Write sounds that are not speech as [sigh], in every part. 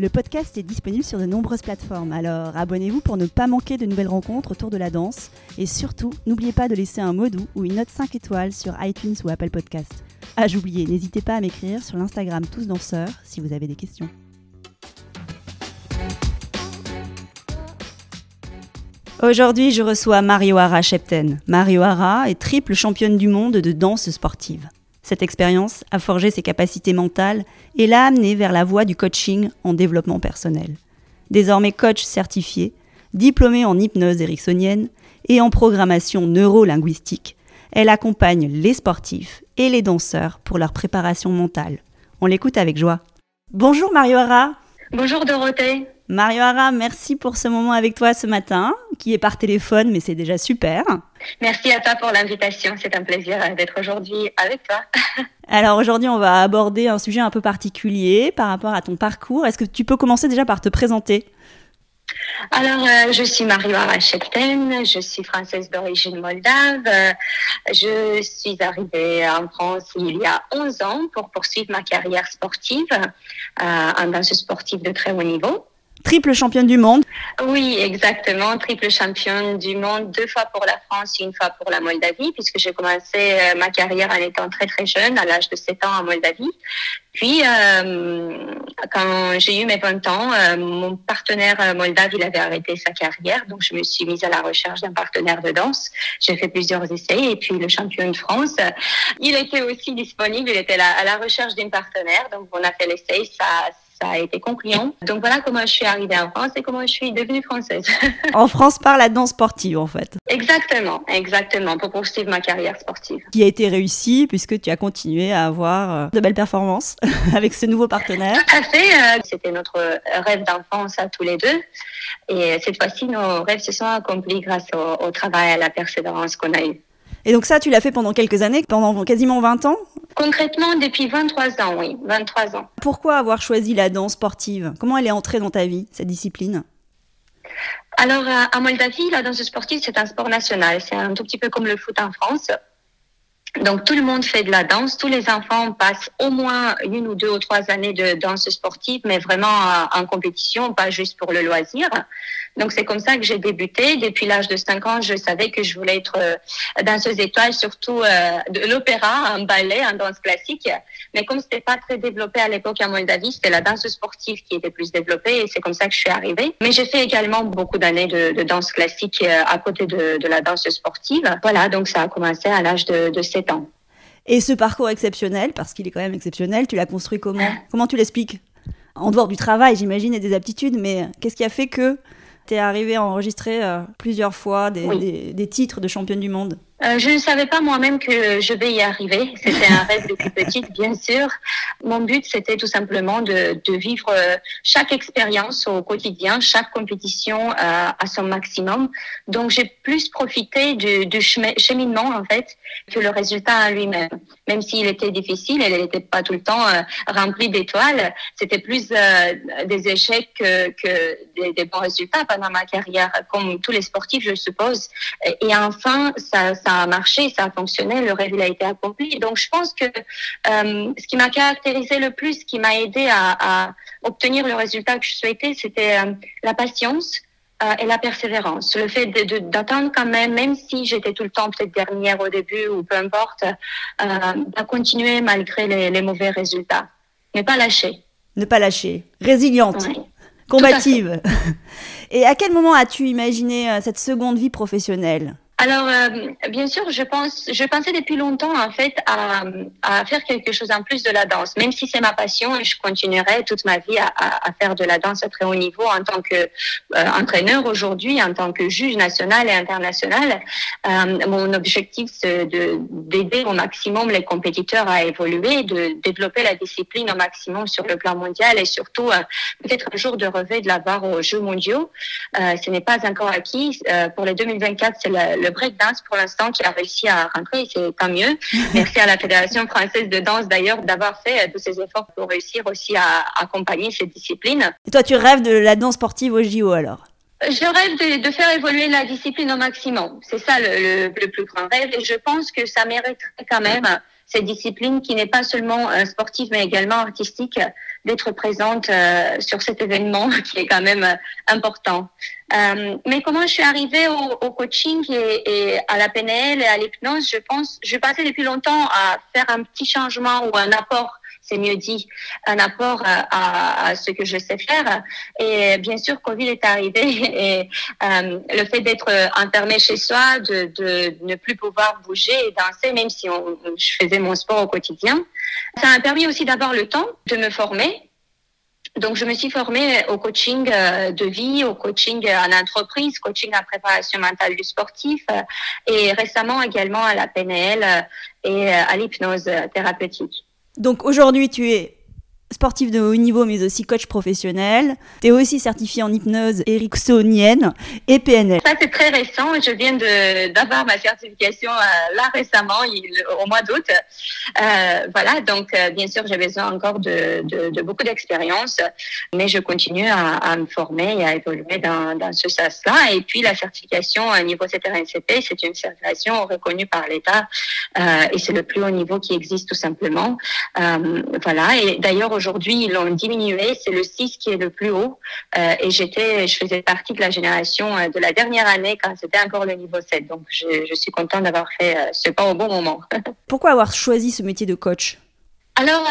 Le podcast est disponible sur de nombreuses plateformes, alors abonnez-vous pour ne pas manquer de nouvelles rencontres autour de la danse. Et surtout, n'oubliez pas de laisser un mot doux ou une note 5 étoiles sur iTunes ou Apple Podcast. Ah, j'oubliais, n'hésitez pas à m'écrire sur l'Instagram Tous Danseurs si vous avez des questions. Aujourd'hui, je reçois Mario Hara Shepten. Mario Hara est triple championne du monde de danse sportive. Cette expérience a forgé ses capacités mentales et l'a amené vers la voie du coaching en développement personnel. Désormais coach certifié, diplômée en hypnose ericksonienne et en programmation neurolinguistique, elle accompagne les sportifs et les danseurs pour leur préparation mentale. On l'écoute avec joie. Bonjour Mario Hara. Bonjour Dorothée. Mario Hara, merci pour ce moment avec toi ce matin, qui est par téléphone, mais c'est déjà super. Merci à toi pour l'invitation. C'est un plaisir d'être aujourd'hui avec toi. [laughs] Alors aujourd'hui, on va aborder un sujet un peu particulier par rapport à ton parcours. Est-ce que tu peux commencer déjà par te présenter? Alors, euh, je suis Mario Arachepten, je suis française d'origine moldave. je suis arrivée en France il y a 11 ans pour poursuivre ma carrière sportive euh, en danse sportive de très haut niveau triple championne du monde. Oui, exactement, triple championne du monde, deux fois pour la France une fois pour la Moldavie, puisque j'ai commencé euh, ma carrière en étant très très jeune, à l'âge de 7 ans en Moldavie. Puis, euh, quand j'ai eu mes 20 ans, euh, mon partenaire moldave, il avait arrêté sa carrière, donc je me suis mise à la recherche d'un partenaire de danse. J'ai fait plusieurs essais et puis le champion de France, il était aussi disponible, il était à la recherche d'un partenaire, donc on a fait l'essai, ça ça a été concluant. Donc voilà comment je suis arrivée en France et comment je suis devenue française. [laughs] en France par la danse sportive en fait. Exactement, exactement, pour poursuivre ma carrière sportive. Qui a été réussie puisque tu as continué à avoir euh, de belles performances [laughs] avec ce nouveau partenaire. Tout à fait, euh, c'était notre rêve d'enfance à tous les deux. Et cette fois-ci, nos rêves se sont accomplis grâce au, au travail et à la persévérance qu'on a eu. Et donc ça, tu l'as fait pendant quelques années, pendant quasiment 20 ans Concrètement, depuis 23 ans, oui, 23 ans. Pourquoi avoir choisi la danse sportive? Comment elle est entrée dans ta vie, cette discipline? Alors, à Moldavie, la danse sportive, c'est un sport national. C'est un tout petit peu comme le foot en France. Donc tout le monde fait de la danse, tous les enfants passent au moins une ou deux ou trois années de danse sportive, mais vraiment en compétition, pas juste pour le loisir. Donc c'est comme ça que j'ai débuté. Depuis l'âge de 5 ans, je savais que je voulais être euh, danseuse étoile, surtout euh, de l'opéra, un ballet, un danse classique. Mais comme c'était pas très développé à l'époque à Moldavie, c'était la danse sportive qui était plus développée et c'est comme ça que je suis arrivée. Mais j'ai fait également beaucoup d'années de, danse classique euh, à côté de, de, la danse sportive. Voilà, donc ça a commencé à l'âge de, de 7 ans. Et ce parcours exceptionnel, parce qu'il est quand même exceptionnel, tu l'as construit comment? Comment tu l'expliques? En dehors du travail, j'imagine, et des aptitudes, mais qu'est-ce qui a fait que tu es arrivé à enregistrer euh, plusieurs fois des, des titres de championne du monde euh, je ne savais pas moi-même que je vais y arriver. C'était un rêve depuis [laughs] petite, bien sûr. Mon but, c'était tout simplement de, de vivre euh, chaque expérience au quotidien, chaque compétition euh, à son maximum. Donc, j'ai plus profité du, du cheminement, en fait, que le résultat à lui-même. Même s'il était difficile, il n'était pas tout le temps rempli d'étoiles. C'était plus des échecs que, que des, des, bons résultats pendant ma carrière, comme tous les sportifs, je suppose. Et enfin, ça, ça a marché, ça a fonctionné, le rêve il a été accompli. Donc je pense que euh, ce qui m'a caractérisé le plus, ce qui m'a aidé à, à, obtenir le résultat que je souhaitais, c'était euh, la patience. Euh, et la persévérance, le fait d'attendre quand même, même si j'étais tout le temps peut-être dernière au début ou peu importe, à continuer malgré les, les, mauvais résultats. Ne pas lâcher. Ne pas lâcher. Résiliente. Combative. [laughs] et à quel moment as-tu imaginé cette seconde vie professionnelle? Alors, euh, bien sûr, je pense, je pensais depuis longtemps en fait à, faire quelque chose en plus de la danse. Même si c'est ma passion, je continuerai toute ma vie à, faire de la danse à très haut niveau en tant que euh, entraîneur aujourd'hui, en tant que juge national et international. Euh, mon objectif c'est de d'aider au maximum les compétiteurs à évoluer, de développer la discipline au maximum sur le plan mondial et surtout peut-être un jour de rêver de l'avoir aux Jeux mondiaux. ce n'est pas encore acquis. pour les 2024, c'est le le breakdance pour l'instant qui a réussi à rentrer, c'est tant mieux. [laughs] Merci à la Fédération française de danse d'ailleurs d'avoir fait euh, tous ces efforts pour réussir aussi à accompagner cette discipline. Et toi, tu rêves de la danse sportive au JO alors? Je rêve de, faire évoluer la discipline au maximum. C'est ça le, le, plus grand rêve. Et je pense que ça mériterait quand même cette discipline qui n'est pas seulement euh, sportive mais également artistique d'être présente euh, sur cet événement [laughs] qui est quand même euh, important. Euh, mais comment je suis arrivée au, au coaching et, et, à la PNL et à l'hypnose, je pense, je passais depuis longtemps à faire un petit changement ou un apport c'est mieux dit, un apport à, à, ce que je sais faire. Et bien sûr, Covid est arrivé [laughs] et euh, le fait d'être enfermé chez soi, de, de, ne plus pouvoir bouger et danser, même si on, je faisais mon sport au quotidien, ça m'a permis aussi d'avoir le temps de me former donc, je me suis formée au coaching euh, de vie, au coaching en entreprise, coaching en préparation mentale du sportif euh, et récemment également à la PNL euh, et à l'hypnose thérapeutique. Donc, aujourd'hui, tu es sportif de haut niveau, mais aussi coach professionnel. Tu es aussi certifié en hypnose ericksonienne et PNL. Ça, c'est très récent. Je viens d'avoir ma certification euh, là récemment, au mois d'août. Euh, voilà, donc euh, bien sûr, j'ai besoin encore de, beaucoup d'expérience, mais je continue à, me former et à évoluer dans, ce sens-là. Et puis, la certification à niveau CTRNCP, c'est une certification reconnue par l'État et c'est le plus haut niveau qui existe tout simplement. Voilà, et d'ailleurs, Aujourd'hui, ils l'ont diminué. C'est le 6 qui est le plus haut. Euh, et j'étais, je faisais partie de la génération euh, de la dernière année quand c'était encore le niveau 7. Donc, je, je suis contente d'avoir fait euh, ce pas au bon moment. [laughs] Pourquoi avoir choisi ce métier de coach? Alors,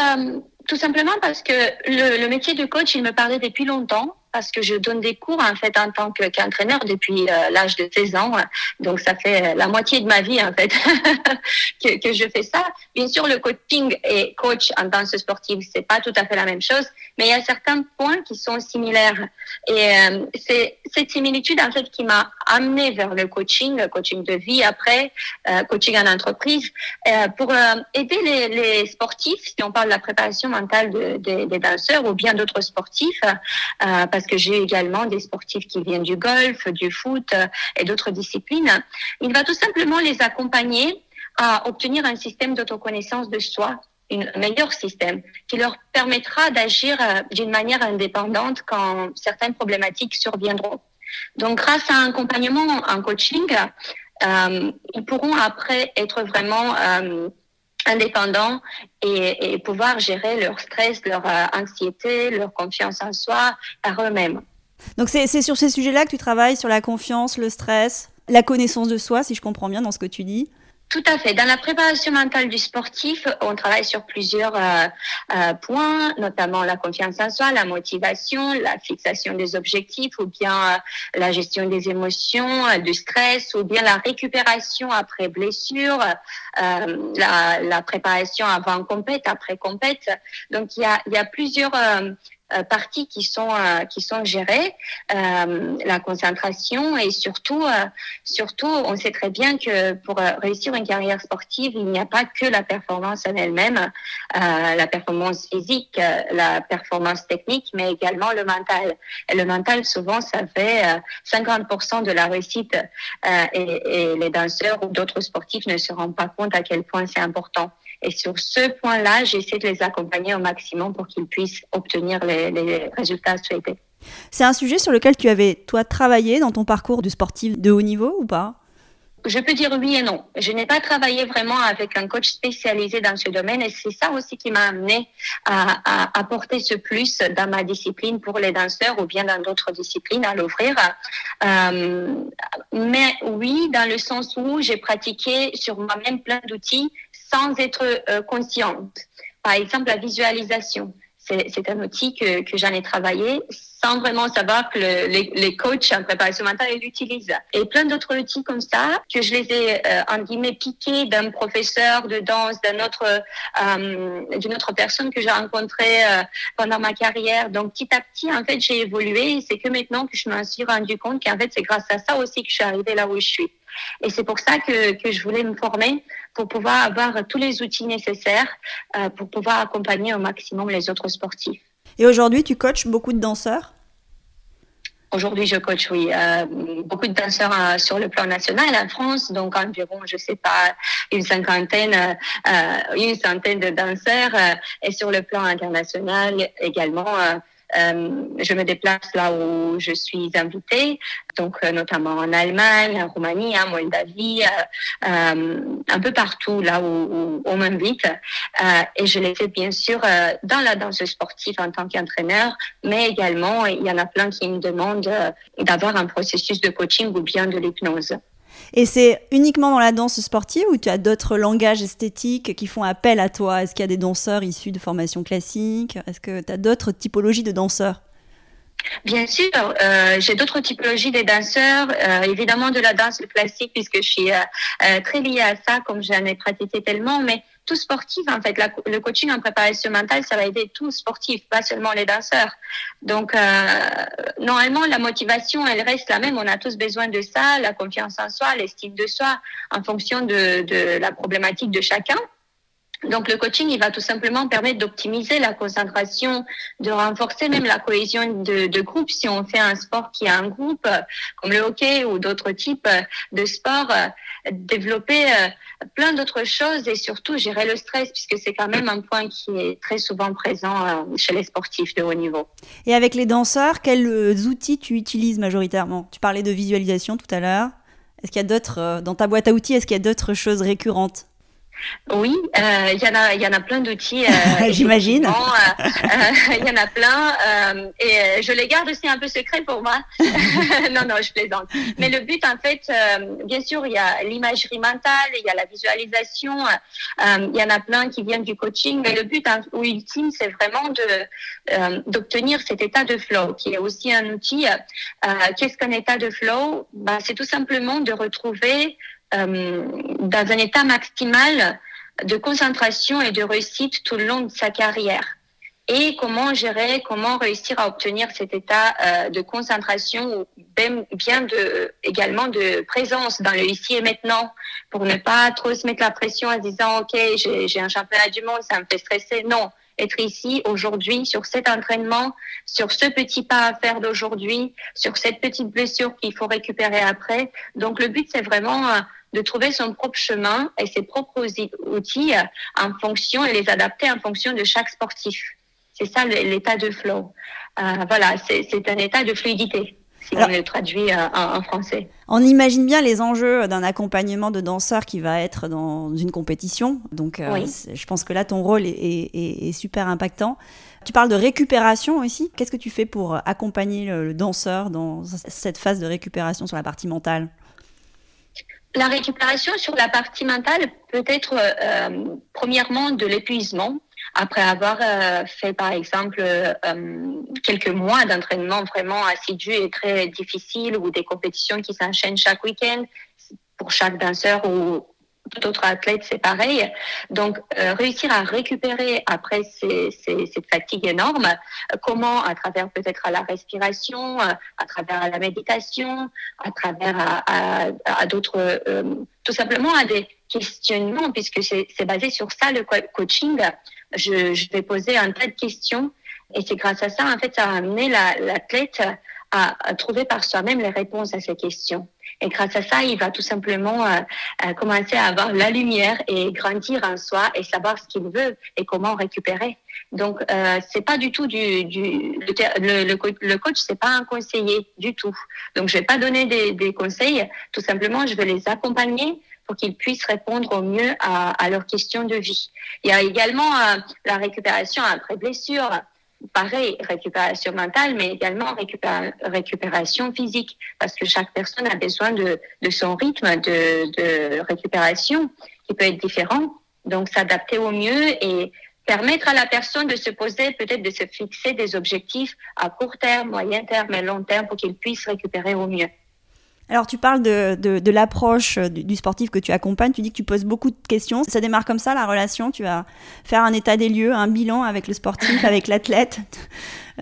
tout simplement parce que le, le métier de coach, il me parlait depuis longtemps parce que je donne des cours en fait en tant qu'entraîneur depuis euh, l'âge de 16 ans. Donc ça fait la moitié de ma vie en fait [laughs] que, je fais ça. Bien sûr, le coaching et coach en tant que sportif, c'est pas tout à fait la même chose, mais il y a certains points qui sont similaires. Et euh, c'est cette similitude en fait qui m'a amené vers le coaching, coaching de vie après, euh, coaching en entreprise, euh, pour euh, aider les, sportifs, si on parle de la préparation mentale de, de, des danseurs ou bien d'autres sportifs, euh, parce que j'ai également des sportifs qui viennent du golf, du foot euh, et d'autres disciplines. Il va tout simplement les accompagner à obtenir un système d'autoconnaissance de soi un meilleur système qui leur permettra d'agir euh, d'une manière indépendante quand certaines problématiques surviendront. Donc, grâce à un accompagnement, un coaching, euh, ils pourront après être vraiment indépendants et, pouvoir gérer leur stress, leur euh, anxiété, leur confiance en soi par eux-mêmes. Donc, c'est sur ces sujets-là que tu travailles, sur la confiance, le stress, la connaissance de soi, si je comprends bien dans ce que tu dis tout à fait. Dans la préparation mentale du sportif, on travaille sur plusieurs euh, euh, points, notamment la confiance en soi, la motivation, la fixation des objectifs, ou bien euh, la gestion des émotions, euh, du stress, ou bien la récupération après blessure, euh, la, la, préparation avant compète, après compète. Donc il y a, il y a plusieurs euh, parties qui sont euh, qui sont gérées, euh, la concentration et surtout surtout on sait très bien que pour réussir une carrière sportive il n'y a pas que la performance en elle-même, la performance physique, la performance technique, mais également le mental. Et le mental souvent ça fait 50% de la réussite et les danseurs ou d'autres sportifs ne se rendent pas compte à quel point c'est important. Et sur ce point-là, j'essaie de les accompagner au maximum pour qu'ils puissent obtenir les, les résultats souhaités. C'est un sujet sur lequel tu avais, toi, travaillé dans ton parcours de sportif de haut niveau ou pas? Je peux dire oui et non. Je n'ai pas travaillé vraiment avec un coach spécialisé dans ce domaine et c'est ça aussi qui m'a amené à, à, apporter ce plus dans ma discipline pour les danseurs ou bien dans d'autres disciplines à l'ouvrir. Euh, mais oui, dans le sens où j'ai pratiqué sur moi-même plein d'outils sans être euh, consciente. Par exemple, la visualisation. C'est un outil que, que j'en ai travaillé sans vraiment savoir que les, coachs en préparation mentale l'utilisent. Et plein d'autres outils comme ça, que je les ai, euh, en guillemets, piqués d'un professeur de danse, d'un autre, euh, d'une autre personne que j'ai rencontrée euh, pendant ma carrière. Donc, petit à petit, en fait, j'ai évolué. C'est que maintenant que je me suis rendu compte qu'en fait, c'est grâce à ça aussi que je suis arrivée là où je suis. Et c'est pour ça que, que je voulais me former pour pouvoir avoir tous les outils nécessaires pour pouvoir accompagner au maximum les autres sportifs. Et aujourd'hui, tu coaches beaucoup de danseurs? Aujourd'hui, je coach, oui, euh, beaucoup de danseurs euh, sur le plan national en France, donc environ, je sais pas, une cinquantaine, euh, une centaine de danseurs, et sur le plan international également euh, je me déplace là où je suis invitée, donc euh, notamment en Allemagne, en Roumanie, en Moldavie, euh, un peu partout là où, on m'invite. et je l'ai fait bien sûr dans la danse sportive en tant qu'entraîneur, mais également il y en a plein qui me demandent d'avoir un processus de coaching ou bien de l'hypnose. Et c'est uniquement dans la danse sportive ou tu as d'autres langages esthétiques qui font appel à toi? Est-ce qu'il y a des danseurs issus de formation classique Est-ce que tu as d'autres typologies de danseurs? Bien sûr, euh, j'ai d'autres typologies des danseurs, euh, évidemment de la danse classique puisque je suis euh, très liée à ça comme j'en ai pratiqué tellement, mais tout sportif en fait. le coaching en préparation mentale, ça va aider tout sportif, pas seulement les danseurs. Donc normalement la motivation, elle reste la même. On a tous besoin de ça, la confiance en soi, l'estime de soi, en fonction de, de la problématique de chacun. Donc le coaching, il va tout simplement permettre d'optimiser la concentration, de renforcer même la cohésion de, de, groupe. Si on fait un sport qui a un groupe, comme le hockey ou d'autres types de sports, développer euh, plein d'autres choses et surtout gérer le stress, puisque c'est quand même un point qui est très souvent présent euh, chez les sportifs de haut niveau. Et avec les danseurs, quels euh, outils tu utilises majoritairement? Tu parlais de visualisation tout à l'heure. Est-ce qu'il y a d'autres, dans ta boîte à outils, est-ce qu'il y a d'autres choses récurrentes? Oui, euh, il y en a, il y en a plein d'outils. Euh, [laughs] J'imagine. Euh, [laughs] il y en a plein et je les garde aussi un peu secrets pour moi. [laughs] non, non, je plaisante. Mais le but, en fait, bien sûr, il y a l'imagerie mentale, il y a la visualisation. il y en a plein qui viennent du coaching, mais le but hein, ultime, c'est vraiment de d'obtenir cet état de flow, qui est aussi un outil. Qu'est-ce qu'un état de flow? Ben, c'est tout simplement de retrouver dans un état maximal de concentration et de réussite tout le long de sa carrière. Et comment gérer, comment réussir à obtenir cet état euh, de concentration ou bien de, également de présence dans le ici et maintenant pour ne pas trop se mettre la pression en disant, OK, j'ai un championnat du monde, ça me fait stresser. Non, être ici aujourd'hui sur cet entraînement, sur ce petit pas à faire d'aujourd'hui, sur cette petite blessure qu'il faut récupérer après. Donc le but, c'est vraiment euh, de trouver son propre chemin et ses propres outils euh, en fonction et les adapter en fonction de chaque sportif. C'est ça l'état de flow. Euh, voilà, c'est un état de fluidité. Si on le traduit euh, en, français. On imagine bien les enjeux d'un accompagnement de danseur qui va être dans une compétition. Donc, je pense que là, ton rôle est, super impactant. Tu parles de récupération aussi. Qu'est-ce que tu fais pour accompagner le danseur dans cette phase de récupération sur la partie mentale? La récupération sur la partie mentale peut être euh, premièrement de l'épuisement. Après avoir euh, fait par exemple euh, quelques mois d'entraînement vraiment assidu et très difficile ou des compétitions qui s'enchaînent chaque week-end pour chaque danseur ou tout autre athlète, c'est pareil. Donc, euh, réussir à récupérer après ces, ces, cette fatigue énorme, euh, comment? À travers peut-être la respiration, euh, à travers la méditation, à travers à, à, d'autres, tout simplement à des questionnements, puisque c'est, c'est basé sur ça le coaching. Je, je vais poser un tas de questions et c'est grâce à ça, en fait, ça a amené l'athlète à, à trouver par soi-même les réponses à ces questions. Et grâce à ça, il va tout simplement euh, euh, commencer à avoir la lumière et grandir en soi et savoir ce qu'il veut et comment récupérer. Donc, euh, c'est pas du tout du, du le, le, le, coach, c'est pas un conseiller du tout. Donc, je vais pas donner des, des conseils. Tout simplement, je vais les accompagner pour qu'ils puissent répondre au mieux à, à, leurs questions de vie. Il y a également euh, la récupération après blessure pareil, récupération mentale, mais également récupération physique, parce que chaque personne a besoin de, son rythme de, de, récupération qui peut être différent. Donc, s'adapter au mieux et permettre à la personne de se poser, peut-être de se fixer des objectifs à court terme, moyen terme et long terme pour qu'il puisse récupérer au mieux. Alors tu parles de, de, l'approche du, sportif que tu accompagnes, tu dis que tu poses beaucoup de questions. Ça démarre comme ça la relation, tu vas faire un état des lieux, un bilan avec le sportif, [laughs] avec l'athlète.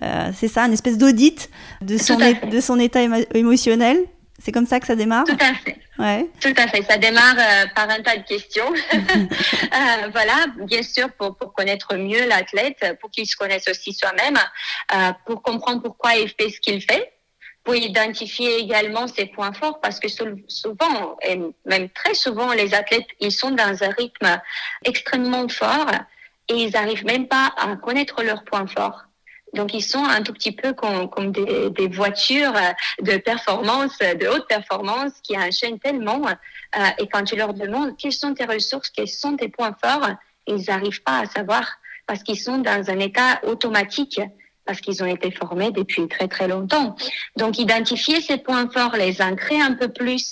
Euh, c'est ça, une espèce d'audit de son, de son état émotionnel. C'est comme ça que ça démarre? Tout à fait. Ouais. Tout à fait. Ça démarre euh, par un tas de questions. [laughs] euh, voilà, bien sûr, pour, pour connaître mieux l'athlète, pour qu'il se connaisse aussi soi-même, euh, pour comprendre pourquoi il fait ce qu'il fait, pour identifier également ses points forts, parce que souvent, et même très souvent, les athlètes, ils sont dans un rythme extrêmement fort et ils n'arrivent même pas à connaître leurs points forts. Donc, ils sont un tout petit peu comme, des, voitures de performance, de haute performance, qui enchaînent tellement. Euh, et quand tu leur demandes quelles sont tes ressources, quels sont tes points forts, ils n'arrivent pas à savoir parce qu'ils sont dans un état automatique parce qu'ils ont été formés depuis très très longtemps. Donc identifier ces points forts, les ancrer un peu plus,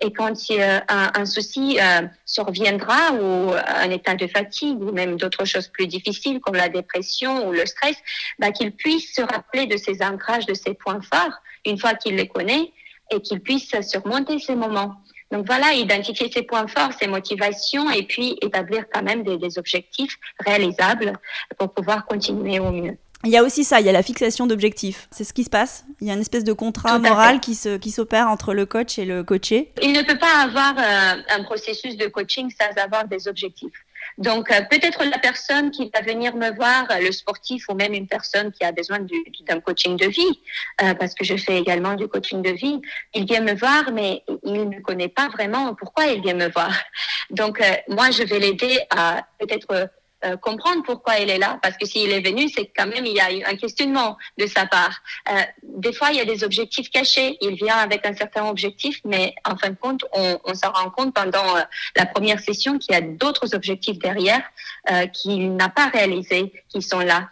et quand un, un, souci euh, surviendra ou un état de fatigue ou même d'autres choses plus difficiles comme la dépression ou le stress, bah, qu'il puisse se rappeler de ces ancrages, de ces points forts une fois qu'il les connaît et qu'il puisse surmonter ces moments. Donc voilà, identifier ses points forts, ses motivations et puis établir quand même des, des objectifs réalisables pour pouvoir continuer au mieux. Il y a aussi ça, il y a la fixation d'objectifs. C'est ce qui se passe. Il y a une espèce de contrat moral qui se qui s'opère entre le coach et le coaché. Il ne peut pas avoir euh, un processus de coaching sans avoir des objectifs. Donc euh, peut-être la personne qui va venir me voir, euh, le sportif ou même une personne qui a besoin d'un coaching de vie, parce que je fais également du coaching de vie, il vient me voir, mais il ne connaît pas vraiment pourquoi il vient me voir. Donc moi, je vais l'aider à peut-être euh, comprendre pourquoi elle est là, parce que s'il est venu, c'est quand même il y a un questionnement de sa part. Euh, des fois, il y a des objectifs cachés. Il vient avec un certain objectif, mais en fin de compte, on, on s'en rend compte pendant euh, la première session qu'il y a d'autres objectifs derrière euh, qu'il n'a pas réalisés, qui sont là.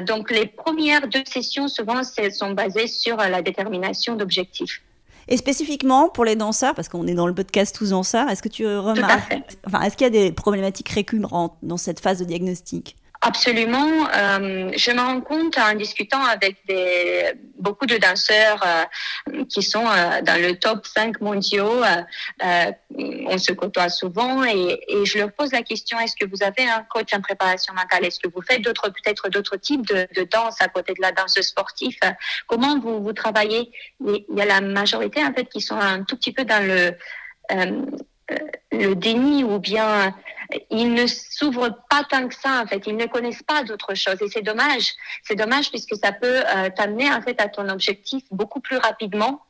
donc, les premières deux sessions, souvent, sont basées sur la détermination d'objectifs. Et spécifiquement pour les danseurs, parce qu'on est dans le podcast tous danseurs, est-ce que tu remarques, enfin, est-ce qu'il y a des problématiques récurrentes dans cette phase de diagnostic? Absolument. Euh, je me rends compte en discutant avec des, beaucoup de danseurs euh, qui sont euh, dans le top 5 mondiaux. Euh, on se côtoie souvent et, et, je leur pose la question est-ce que vous avez un coach en préparation mentale? Est-ce que vous faites d'autres peut-être d'autres types de, de, danse à côté de la danse sportive? Comment vous vous travaillez? Il y a la majorité en fait qui sont un tout petit peu dans le le déni ou bien ils ne s'ouvrent pas tant que ça en fait ils ne connaissent pas d'autres choses et c'est dommage c'est dommage puisque ça peut euh, t'amener en fait à ton objectif beaucoup plus rapidement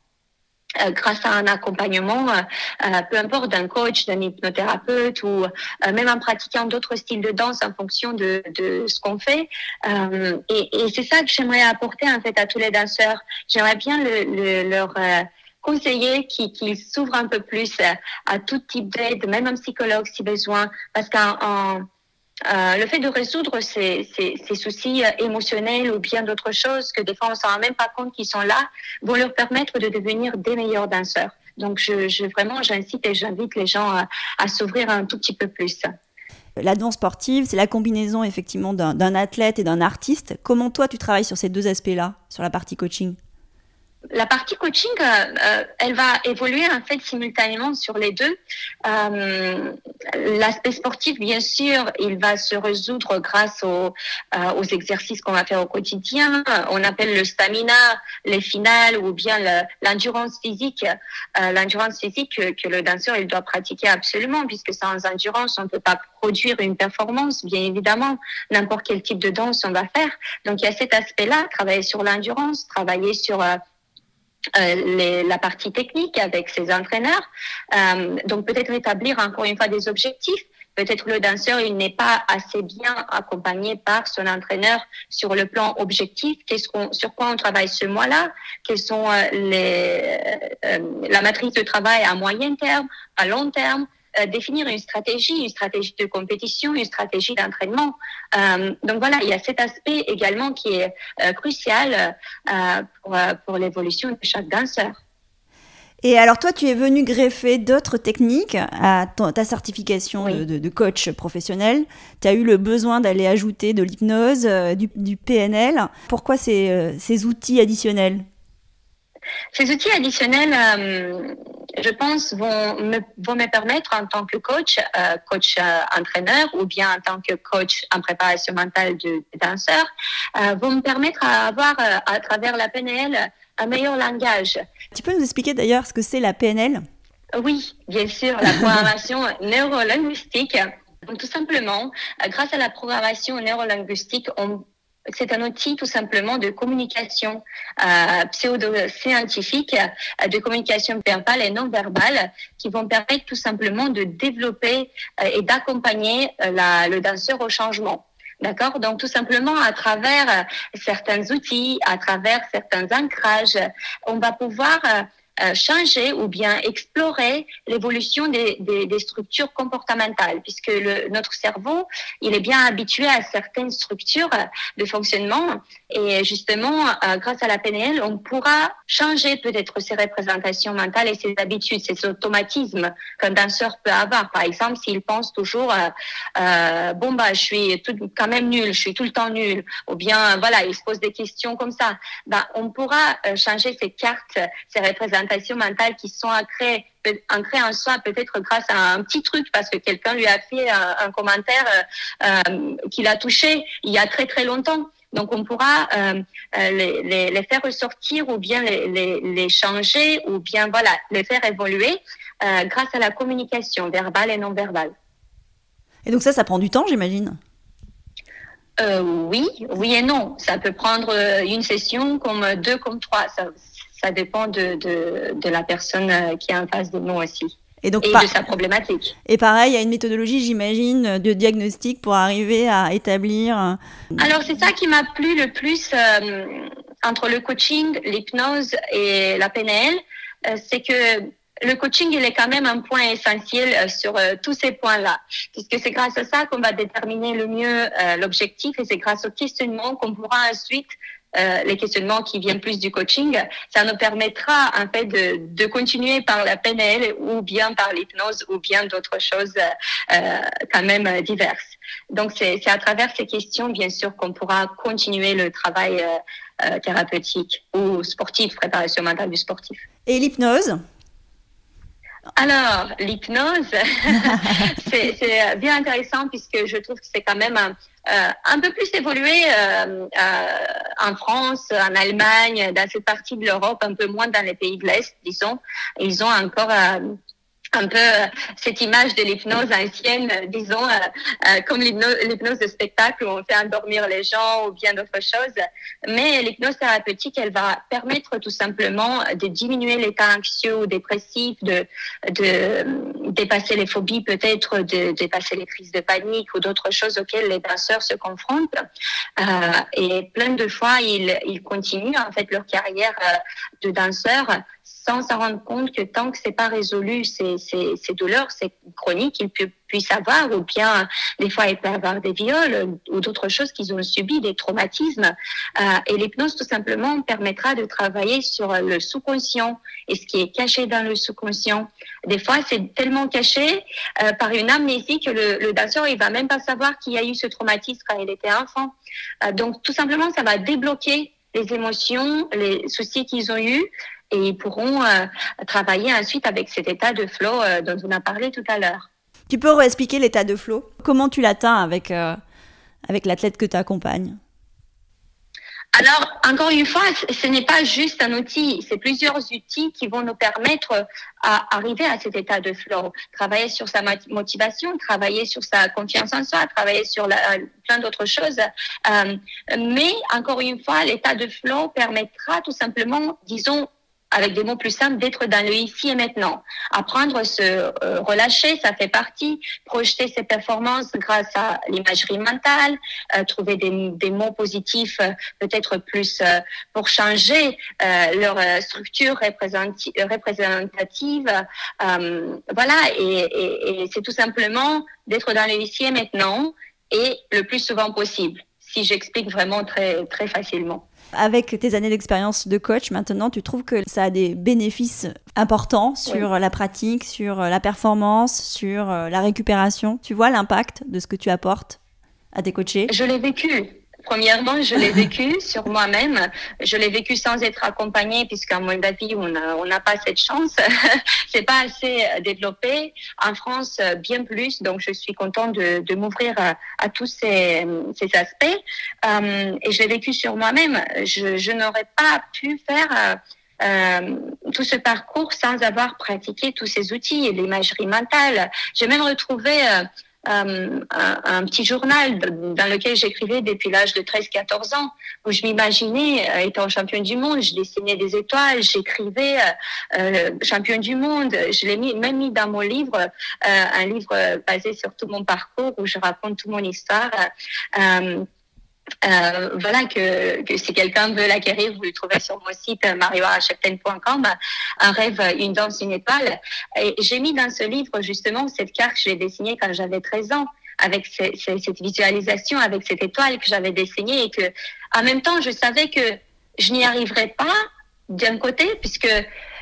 euh, grâce à un accompagnement, euh, peu importe d'un coach, d'un hypnothérapeute ou même en pratiquant d'autres styles de danse en fonction de, de ce qu'on fait. et, et c'est ça que j'aimerais apporter en fait à tous les danseurs. J'aimerais bien le, le, leur conseiller qu'ils s'ouvrent un peu plus à, tout type d'aide, même un psychologue si besoin, parce qu'en euh, le fait de résoudre ces, ces, soucis émotionnels ou bien d'autres choses que des fois on s'en rend même pas compte qu'ils sont là, vont leur permettre de devenir des meilleurs danseurs. Donc je vraiment j'incite et j'invite les gens à, à s'ouvrir un tout petit peu plus. La danse sportive, c'est la combinaison effectivement d'un athlète et d'un artiste. Comment toi tu travailles sur ces deux aspects-là, sur la partie coaching? La partie coaching, euh, euh, elle va évoluer en fait simultanément sur les deux. Euh, L'aspect sportif, bien sûr, il va se résoudre grâce aux, exercices qu'on va faire au quotidien. On appelle le stamina, les finales ou bien l'endurance physique. l'endurance physique que, que, le danseur il doit pratiquer absolument, puisque sans endurance, on ne peut pas produire une performance, bien évidemment. N'importe quel type de danse on va faire. Donc il y a cet aspect-là, travailler sur l'endurance, travailler sur euh, les, la partie technique avec ses entraîneurs. Euh, donc peut-être établir encore une fois des objectifs. Peut-être le danseur il n'est pas assez bien accompagné par son entraîneur sur le plan objectif. Qu'est-ce qu'on, sur quoi on travaille ce mois-là? Quelles sont euh, les, euh, la matrice de travail à moyen terme, à long terme? Euh, définir une stratégie, une stratégie de compétition, une stratégie d'entraînement. Euh, donc voilà, il y a cet aspect également qui est euh, crucial pour, pour l'évolution de chaque danseur. Et alors toi, tu es venu greffer d'autres techniques à ta certification de, coach professionnel. Tu as eu le besoin d'aller ajouter de l'hypnose, du, PNL. Pourquoi ces, ces outils additionnels? Ces outils additionnels, euh, je pense, vont me, vont me permettre en tant que coach, coach entraîneur ou bien en tant que coach en préparation mentale de, de danseur, vont me permettre à avoir à travers la PNL un meilleur langage. Tu peux nous expliquer d'ailleurs ce que c'est la PNL Oui, bien sûr, la programmation [laughs] neurolinguistique. Donc, tout simplement, euh, grâce à la programmation neurolinguistique, on c'est un outil tout simplement de communication euh, pseudo-scientifique, euh, de communication verbale et non verbale, qui vont permettre tout simplement de développer euh, et d'accompagner le danseur au changement. D'accord? Donc tout simplement à travers euh, certains outils, à travers certains ancrages, on va pouvoir euh, changer ou bien explorer l'évolution des, des, des, structures comportementales, puisque le, notre cerveau, il est bien habitué à certaines structures de fonctionnement. Et justement, euh, grâce à la PNL, on pourra changer peut-être ses représentations mentales et ses habitudes, ses automatismes qu'un danseur peut avoir. Par exemple, s'il pense toujours, euh, euh bon bah, je suis tout, quand même nul, je suis tout le temps nul, ou bien voilà, il se pose des questions comme ça. Bah, on pourra changer ses cartes, ses représentations mentales qui sont ancrées, ancrées en soi peut-être grâce à un petit truc parce que quelqu'un lui a fait un, commentaire euh, euh, qui l'a touché il y a très très longtemps. Donc on pourra euh, les, les, faire ressortir ou bien les, les, changer ou bien voilà les faire évoluer grâce à la communication verbale et non verbale. Et donc ça, ça prend du temps, j'imagine? oui, oui et non. Ça peut prendre une session comme deux, comme trois. Ça, ça dépend de, de, la personne euh, qui est en face de nous aussi. Et, donc, de sa problématique. Et pareil, il y a une méthodologie, j'imagine, de diagnostic pour arriver à établir. Euh, Alors, c'est ça qui m'a plu le plus euh, entre le coaching, l'hypnose et la PNL, c'est que le coaching, il est quand même un point essentiel sur tous ces points-là, puisque c'est grâce à ça qu'on va déterminer le mieux l'objectif et c'est grâce au questionnement qu'on pourra ensuite euh, les questionnements qui viennent plus du coaching, ça nous permettra en fait de, de continuer par la PNL ou bien par l'hypnose ou bien d'autres choses euh, quand même diverses. Donc c'est à travers ces questions bien sûr qu'on pourra continuer le travail euh, thérapeutique ou sportif, préparation mentale du sportif. Et l'hypnose? Alors, l'hypnose, [laughs] c'est bien intéressant puisque je trouve que c'est quand même un, euh, un peu plus évolué euh, euh, en France, en Allemagne, dans cette partie de l'Europe, un peu moins dans les pays de l'Est, disons. Ils ont encore un peu euh, cette image de l'hypnose ancienne, euh, disons, euh, comme l'hypnose de spectacle où on fait endormir les gens ou bien d'autres choses. Mais l'hypnose thérapeutique, elle va permettre tout simplement de diminuer l'état anxieux ou dépressif, de, de dépasser les phobies peut-être, de dépasser les crises de panique ou d'autres choses auxquelles les danseurs se confrontent. et plein de fois, ils, ils continuent en fait leur carrière de danseur sans s'en rendre compte que tant que c'est pas résolu ces, douleurs, ces chroniques qu'ils puissent avoir, ou bien des fois ils peuvent avoir des viols ou d'autres choses qu'ils ont subi, des traumatismes. Euh, et l'hypnose tout simplement permettra de travailler sur le sous-conscient et ce qui est caché dans le sous-conscient. Des fois c'est tellement caché euh, par une amnésie que le, le danseur il va même pas savoir qu'il y a eu ce traumatisme quand il était enfant. Euh, donc tout simplement ça va débloquer les émotions, les soucis qu'ils ont eus et ils pourront euh, travailler ensuite avec cet état de flow euh, dont on a parlé tout à l'heure. Tu peux réexpliquer l'état de flow? Comment tu l'atteins avec, euh, avec l'athlète que tu accompagnes alors, encore une fois, ce n'est pas juste un outil, c'est plusieurs outils qui vont nous permettre à arriver à cet état de flow. Travailler sur sa motivation, travailler sur sa confiance en soi, travailler sur plein d'autres choses. mais, encore une fois, l'état de flow permettra tout simplement, disons, avec des mots plus simples, d'être dans le ici et maintenant. Apprendre se euh, relâcher, ça fait partie. Projeter ses performances grâce à l'imagerie mentale, euh, trouver des, des, mots positifs euh, peut-être plus pour changer leur structure représentative. voilà, et, et, et c'est tout simplement d'être dans le ici et maintenant et le plus souvent possible, si j'explique vraiment très, très facilement. Avec tes années d'expérience de coach, maintenant, tu trouves que ça a des bénéfices importants sur la pratique, sur la performance, sur la récupération. Tu vois l'impact de ce que tu apportes à tes coachés? Je l'ai vécu. Premièrement, je l'ai vécu sur moi-même. Je l'ai vécu sans être accompagnée, puisqu'en Moldavie, on n'a pas cette chance. [laughs] c'est pas assez développé. En France, bien plus. Donc, je suis contente de, m'ouvrir à, à, tous ces, aspects. Euh, et je l'ai vécu sur moi-même. Je, n'aurais pas pu faire euh, tout ce parcours sans avoir pratiqué tous ces outils, l'imagerie mentale. J'ai même retrouvé euh, euh, un, un, petit journal dans lequel j'écrivais depuis l'âge de 13-14 ans, où je m'imaginais euh, étant championne du monde, je dessinais des étoiles, j'écrivais euh, championne du monde, je l'ai mis, même mis dans mon livre, euh, un livre basé sur tout mon parcours, où je raconte toute mon histoire. Euh, euh, voilà que, que si quelqu'un veut l'acquérir, vous le trouvez sur mon site euh, marioarachepten.com, un rêve, une danse, une étoile. Et j'ai mis dans ce livre justement cette carte que j'ai dessinée quand j'avais 13 ans, avec ce, ce, cette visualisation, avec cette étoile que j'avais dessinée et que, en même temps, je savais que je n'y arriverais pas d'un côté, puisque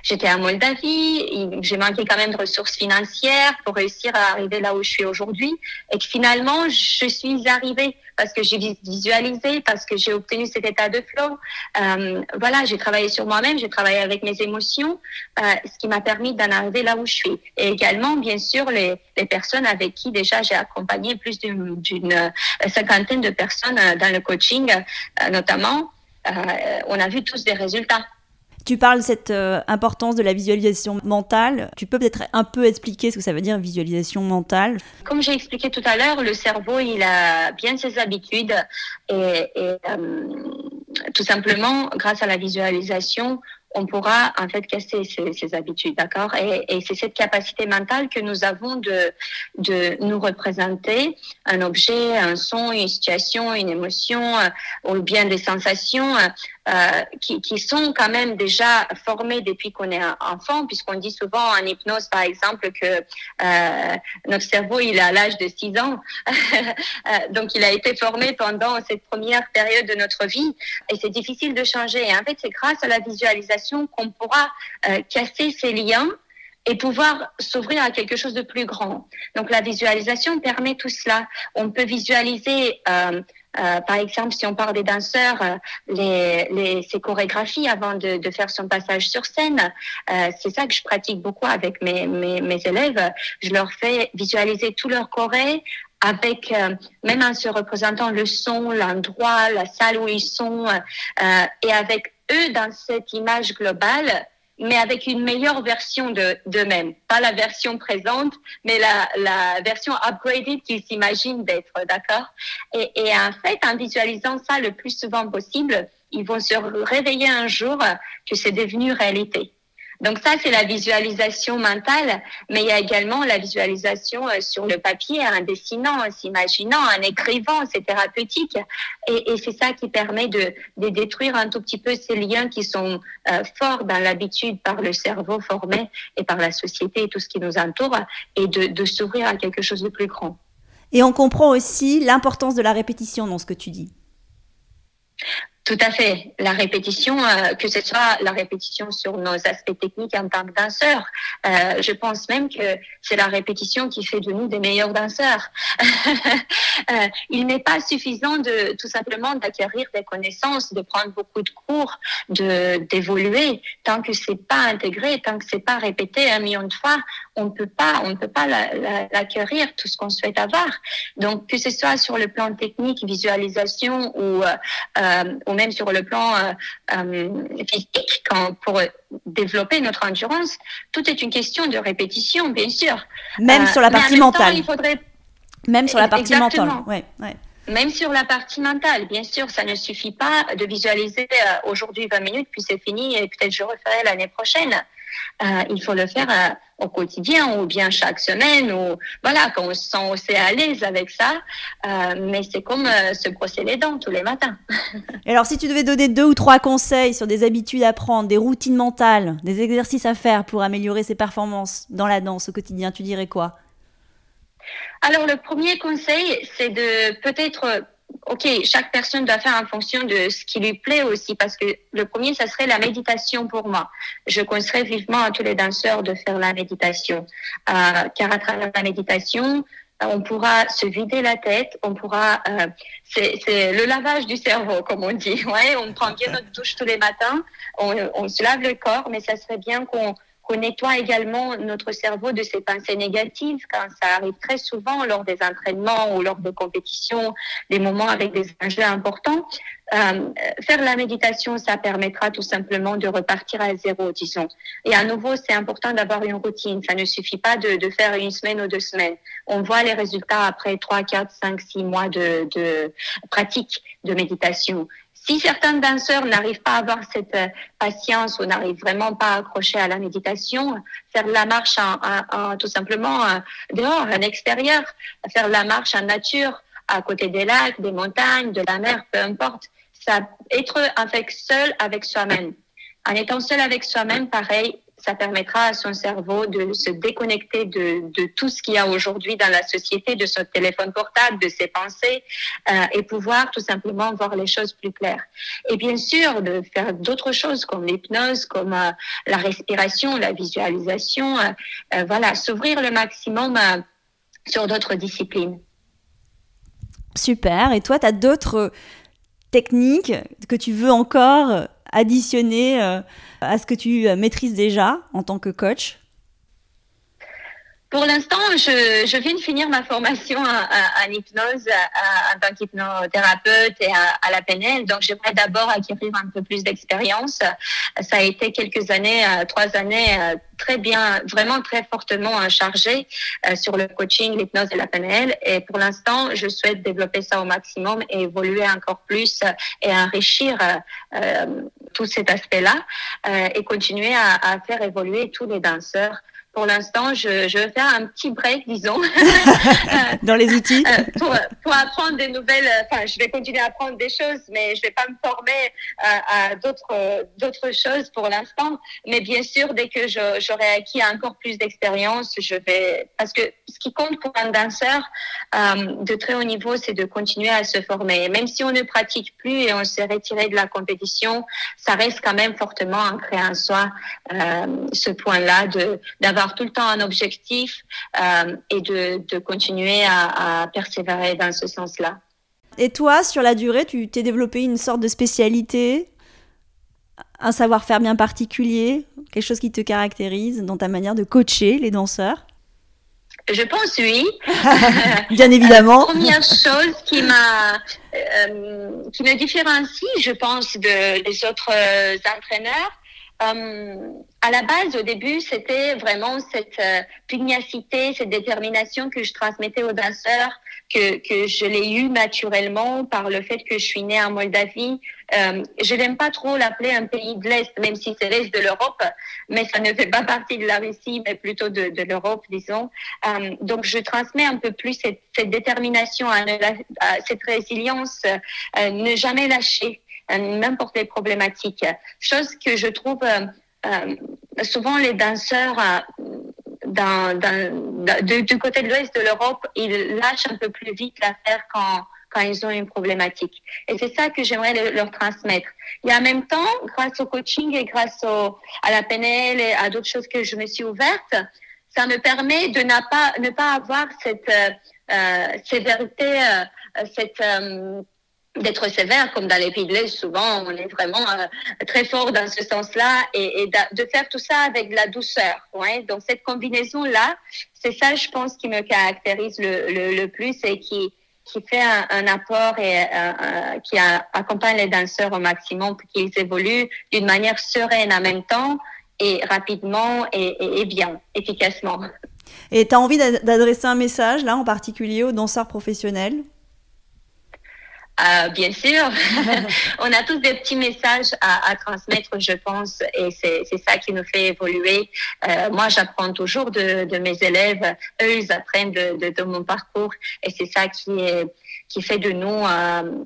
j'étais à Moldavie, j'ai manqué quand même de ressources financières pour réussir à arriver là où je suis aujourd'hui, et que finalement, je suis arrivée parce que j'ai visualisé, parce que j'ai obtenu cet état de flow. Euh, voilà, j'ai travaillé sur moi-même, j'ai travaillé avec mes émotions, euh, ce qui m'a permis d'en arriver là où je suis. Et également, bien sûr, les, les personnes avec qui déjà j'ai accompagné plus d'une cinquantaine de personnes euh, dans le coaching, euh, notamment, euh, on a vu tous des résultats. Tu parles de cette euh, importance de la visualisation mentale. Tu peux peut-être un peu expliquer ce que ça veut dire visualisation mentale? Comme j'ai expliqué tout à l'heure, le cerveau, il a bien ses habitudes et, euh, tout simplement, grâce à la visualisation, on pourra en fait casser ces habitudes, d'accord? Et, et c'est cette capacité mentale que nous avons de, de nous représenter un objet, un son, une situation, une émotion, euh, ou bien des sensations euh, qui, sont quand même déjà formés depuis qu'on est enfant, puisqu'on dit souvent en hypnose, par exemple, que euh, notre cerveau, il à l'âge de 6 ans. [laughs] Donc, il a été formé pendant cette première période de notre vie et c'est difficile de changer. Et en fait, c'est grâce à la visualisation qu'on pourra euh, casser ces liens et pouvoir s'ouvrir à quelque chose de plus grand. Donc la visualisation permet tout cela. On peut visualiser euh, euh, par exemple, si on parle des danseurs, euh, les, les, ces chorégraphies avant de, de, faire son passage sur scène, euh, c'est ça que je pratique beaucoup avec mes, mes, mes, élèves. Je leur fais visualiser tout leur choré avec euh, même en se représentant le son, l'endroit, la salle où ils sont, et avec eux dans cette image globale mais avec une meilleure version de d'eux-mêmes. Pas la version présente, mais la, la version upgraded qu'ils s'imaginent d'être, d'accord? Et, et en fait, en visualisant ça le plus souvent possible, ils vont se réveiller un jour que c'est devenu réalité. Donc ça, c'est la visualisation mentale, mais il y a également la visualisation euh, sur le papier, en dessinant, en s'imaginant, en écrivant, c'est thérapeutique. Et, c'est ça qui permet de, de, détruire un tout petit peu ces liens qui sont euh, forts dans l'habitude par le cerveau formé et par la société et tout ce qui nous entoure, et de, de s'ouvrir à quelque chose de plus grand. Et on comprend aussi l'importance de la répétition dans ce que tu dis. Tout à fait. La répétition, euh, que ce soit la répétition sur nos aspects techniques en tant que danseurs, euh, je pense même que c'est la répétition qui fait de nous des meilleurs danseurs. [laughs] euh, il n'est pas suffisant de tout simplement d'acquérir des connaissances, de prendre beaucoup de cours, de d'évoluer tant que c'est pas intégré, tant que c'est pas répété un million de fois, on peut pas, on ne peut pas l'acquérir tout ce qu'on souhaite avoir. Donc que ce soit sur le plan technique, visualisation ou même sur le plan euh, euh, physique, quand, pour développer notre endurance, tout est une question de répétition, bien sûr. Même sur la partie mentale. Temps, il faudrait... Même sur la partie Exactement. mentale. Ouais, ouais. Même sur la partie mentale, bien sûr, ça ne suffit pas de visualiser euh, aujourd'hui 20 minutes, puis c'est fini et peut-être je referai l'année prochaine. Euh, il faut le faire euh, au quotidien ou bien chaque semaine ou voilà quand on se sent aussi à l'aise avec ça. Euh, mais c'est comme se brosser les dents tous les matins. [laughs] Et alors si tu devais donner deux ou trois conseils sur des habitudes à prendre, des routines mentales, des exercices à faire pour améliorer ses performances dans la danse au quotidien, tu dirais quoi? Alors le premier conseil, c'est de peut-être ok, chaque personne doit faire en fonction de ce qui lui plaît aussi, parce que le premier, ça serait la méditation pour moi. Je conseillerais vivement à tous les danseurs de faire la méditation, euh, car à travers la méditation, on pourra se vider la tête, on pourra, euh, c'est le lavage du cerveau, comme on dit. [laughs] Ouais, on prend bien notre douche tous les matins, on, on se lave le corps, mais ça serait bien qu'on qu'on nettoie également notre cerveau de ces pensées négatives, quand ça arrive très souvent lors des entraînements ou lors des compétitions, des moments avec des enjeux importants. Euh, faire la méditation, ça permettra tout simplement de repartir à zéro, disons. Et à nouveau, c'est important d'avoir une routine. Ça ne suffit pas de, de, faire une semaine ou deux semaines. On voit les résultats après trois, quatre, cinq, six mois de, de pratique de méditation. Si certains danseurs n'arrivent pas à avoir cette euh, patience ou n'arrivent vraiment pas à accrocher à la méditation, faire la marche en, tout simplement euh, dehors, en extérieur, faire la marche en nature, à côté des lacs, des montagnes, de la mer, peu importe, ça être avec seul avec soi-même. En étant seul avec soi-même, pareil, ça permettra à son cerveau de se déconnecter de, tout ce qu'il y a aujourd'hui dans la société, de son téléphone portable, de ses pensées, euh, et pouvoir tout simplement voir les choses plus claires. Et bien sûr, de faire d'autres choses comme l'hypnose, comme euh, la respiration, la visualisation, euh, voilà, s'ouvrir le maximum sur d'autres disciplines. Super. Et toi, tu as d'autres techniques que tu veux encore additionner euh, à ce que tu euh, maîtrises déjà en tant que coach? Pour l'instant, je, je, viens de finir ma formation en, hypnose en tant qu'hypnothérapeute et à, la PNL. Donc, j'aimerais d'abord acquérir un peu plus d'expérience. Ça a été quelques années, euh, trois années très bien, vraiment très fortement chargées sur le coaching, l'hypnose et la PNL. Et pour l'instant, je souhaite développer ça au maximum et évoluer encore plus et enrichir tout cet aspect-là euh, et continuer à, à, faire évoluer tous les danseurs pour l'instant, je, je, vais faire un petit break, disons. [laughs] Dans les outils euh, pour, pour, apprendre des nouvelles, enfin, je vais continuer à apprendre des choses, mais je vais pas me former à, à d'autres d'autres choses pour l'instant. Mais bien sûr, dès que j'aurai acquis encore plus d'expérience, je vais... Parce que ce qui compte pour un danseur euh, de très haut niveau, c'est de continuer à se former. Même si on ne pratique plus et on s'est retiré de la compétition, ça reste quand même fortement ancré en soi, euh, ce point-là d'avoir tout le temps un objectif euh, et de, de continuer à, à, persévérer dans ce sens-là. Et toi, sur la durée, tu t'es développé une sorte de spécialité, un savoir-faire bien particulier, quelque chose qui te caractérise dans ta manière de coacher les danseurs? Je pense oui. [laughs] Bien évidemment. La première chose qui m'a, euh, qui me différencie, je pense, de, des autres euh, entraîneurs, euh, à la base, au début, c'était vraiment cette euh, pugnacité, cette détermination que je transmettais aux danseurs, que, que je l'ai eu naturellement par le fait que je suis née en Moldavie. Euh, je n'aime pas trop l'appeler un pays de l'Est, même si c'est l'Est de l'Europe, mais ça ne fait pas partie de la Russie, mais plutôt de, l'Europe, disons. Euh, donc, je transmets un peu plus cette, détermination, cette résilience, ne jamais lâcher n'importe quelle problématique. Chose que je trouve souvent les danseurs euh, du côté de l'ouest de l'Europe, ils lâchent un peu plus vite l'affaire quand, quand ils ont une problématique. Et c'est ça que j'aimerais leur transmettre. Et en même temps, grâce au coaching et grâce à la PNL et à d'autres choses que je me suis ouverte, ça me permet de ne pas, ne pas avoir cette euh, euh sévérité, euh, cette d'être sévère, comme dans les pays souvent, on est vraiment euh, très fort dans ce sens-là, et, de faire tout ça avec de la douceur. Ouais. Donc, cette combinaison-là, c'est ça, je pense, qui me caractérise le, le, plus et qui, qui fait un, apport et euh, qui a, accompagne les danseurs au maximum pour qu'ils évoluent d'une manière sereine en même temps et rapidement et, et, et bien, efficacement. Et tu as envie d'adresser un message, là, en particulier aux danseurs professionnels? Euh, bien sûr, [laughs] [laughs] on a tous des petits messages à, à transmettre, je pense, et c'est ça qui nous fait évoluer. Euh, moi, j'apprends toujours de, de, mes élèves, eux, ils apprennent de, de, de mon parcours, et c'est ça qui, est, qui fait de nous, euh,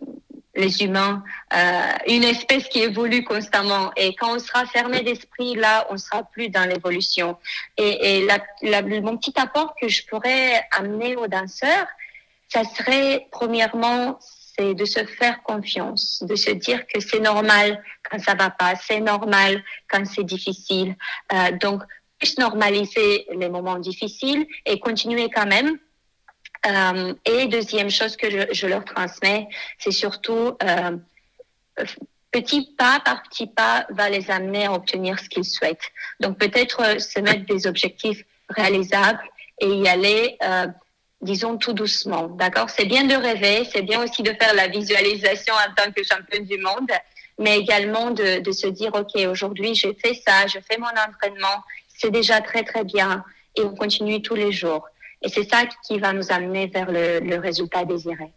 les humains, euh, une espèce qui évolue constamment. Et quand on sera fermé d'esprit, là, on sera plus dans l'évolution. Et, et la, la, mon petit apport que je pourrais amener aux danseurs, ça serait premièrement de se faire confiance, de se dire que c'est normal quand ça va pas, c'est normal quand c'est difficile. Euh, donc, plus normaliser les moments difficiles et continuer quand même. Euh, et deuxième chose que je, leur transmets, c'est surtout euh, petit pas par petit pas va les amener à obtenir ce qu'ils souhaitent. Donc peut-être se mettre des objectifs réalisables et y aller, disons, tout doucement. D'accord? C'est bien de rêver, c'est bien aussi de faire la visualisation en tant que championne du monde, mais également de, se dire, OK, aujourd'hui, j'ai fait ça, je fais mon entraînement, c'est déjà très, très bien, et on continue tous les jours. Et c'est ça qui va nous amener vers le résultat désiré.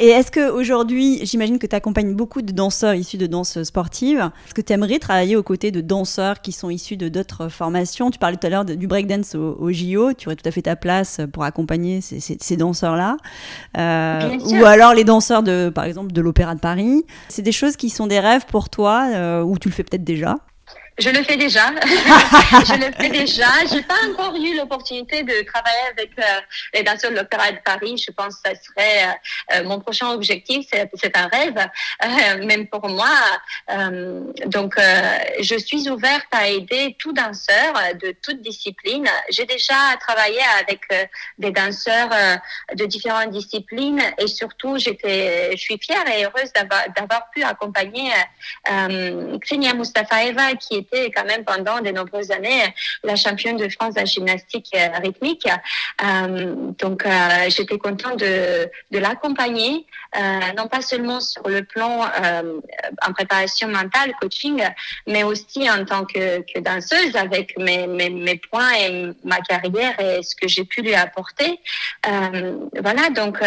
Et est-ce qu'aujourd'hui, j'imagine que tu accompagnes beaucoup de danseurs issus de danse sportive. Est-ce que tu aimerais travailler aux côtés de danseurs qui sont issus de d'autres formations? Tu parlais tout à l'heure du breakdance au, au, JO. Tu aurais tout à fait ta place pour accompagner ces, ces, ces danseurs-là. Euh, ou alors les danseurs, de, par exemple, de l'Opéra de Paris. C'est des choses qui sont des rêves pour toi euh, ou tu le fais peut-être déjà? Je le fais déjà. [laughs] je le fais déjà. J'ai pas encore eu l'opportunité de travailler avec euh, les danseurs de l'Opéra de Paris. Je pense que ça serait euh, euh mon prochain objectif. C'est un rêve, euh, même pour moi. Euh, donc, je suis ouverte à aider tout danseur de toute discipline. J'ai déjà travaillé avec des danseurs de différentes disciplines et surtout, j'étais, je suis fière et heureuse d'avoir pu accompagner Ksenia Mustafaeva qui est été quand même pendant de nombreuses années la championne de France la gymnastique euh, rythmique. Euh, donc, euh, j'étais contente de, de l'accompagner, non pas seulement sur le plan en préparation mentale, coaching, mais aussi en tant que, danseuse avec mes, mes, points et ma carrière et ce que j'ai pu lui apporter. voilà, donc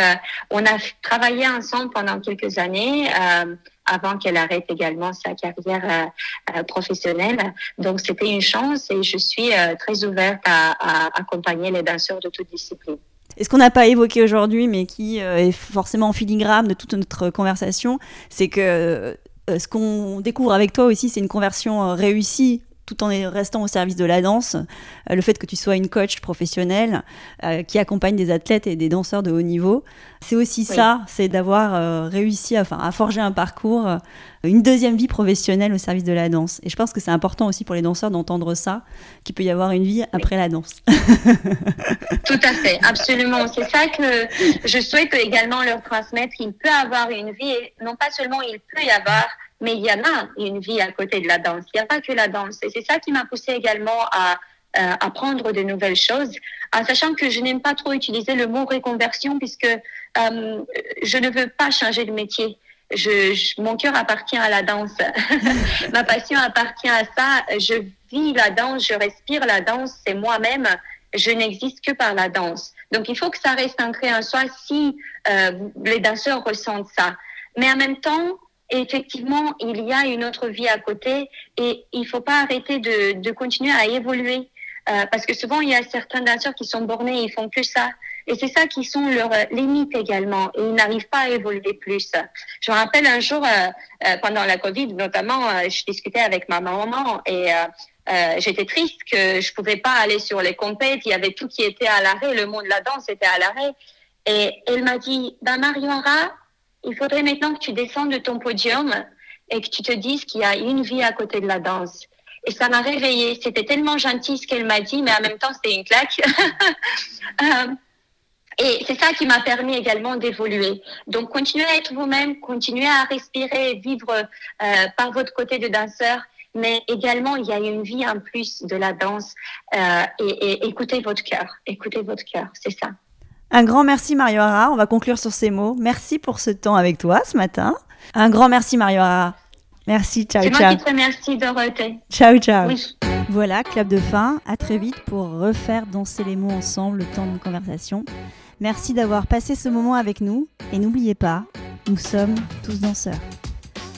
on a travaillé ensemble pendant quelques années avant qu'elle arrête également sa carrière euh, euh, professionnelle. Donc, c'était une chance et je suis euh, très ouverte à, accompagner les danseurs de toute discipline. Et ce qu'on n'a pas évoqué aujourd'hui, mais qui est forcément en filigrane de toute notre conversation, c'est que ce qu'on découvre avec toi aussi, c'est une conversion réussie tout en restant au service de la danse, euh, le fait que tu sois une coach professionnelle euh, qui accompagne des athlètes et des danseurs de haut niveau, c'est aussi oui. ça, c'est d'avoir euh, réussi à, enfin, à forger un parcours, euh, une deuxième vie professionnelle au service de la danse. Et je pense que c'est important aussi pour les danseurs d'entendre ça, qu'il peut y avoir une vie après oui. la danse. [laughs] Tout à fait, absolument. C'est ça que je souhaite également leur transmettre. Il peut avoir une vie, non pas seulement il peut y avoir mais il y en a une vie à côté de la danse. Il n'y a pas que la danse. Et c'est ça qui m'a poussé également à euh, apprendre de nouvelles choses, en sachant que je n'aime pas trop utiliser le mot reconversion puisque euh, je ne veux pas changer de métier. Je, je, mon cœur appartient à la danse. [laughs] Ma passion appartient à ça. Je vis la danse, je respire la danse, c'est moi-même. Je n'existe que par la danse. Donc il faut que ça reste ancré en soi si euh, les danseurs ressentent ça. Mais en même temps, effectivement, il y a une autre vie à côté et il faut pas arrêter de, de continuer à évoluer. Euh, parce que souvent, il y a certains danseurs qui sont bornés, ils font que ça. Et c'est ça qui sont leurs limites également. Et ils n'arrivent pas à évoluer plus. Je me rappelle un jour, euh, euh, pendant la Covid notamment, euh, je discutais avec ma maman et euh, j'étais triste que je pouvais pas aller sur les compètes. Il y avait tout qui était à l'arrêt. Le monde de la danse était à l'arrêt. Et elle m'a dit, bah, Mariora, il faudrait maintenant que tu descendes de ton podium et que tu te dises qu'il y a une vie à côté de la danse. Et ça m'a réveillée. C'était tellement gentil ce qu'elle m'a dit, mais en même temps, c'était une claque. [laughs] euh, et c'est ça qui m'a permis également d'évoluer. Donc, continuez à être vous-même, continuez à respirer, vivre euh, par votre côté de danseur. Mais également, il y a une vie en plus de la danse. Euh, et, et écoutez votre cœur. Écoutez votre cœur. C'est ça. Un grand merci Mario Hara. On va conclure sur ces mots. Merci pour ce temps avec toi ce matin. Un grand merci Mario Hara. Merci, ciao, ciao. C'est moi qui te remercie, Dorothée. Ciao, ciao. Oui. Voilà, clap de fin. À très vite pour refaire danser les mots ensemble le temps d'une conversation. Merci d'avoir passé ce moment avec nous. Et n'oubliez pas, nous sommes tous danseurs.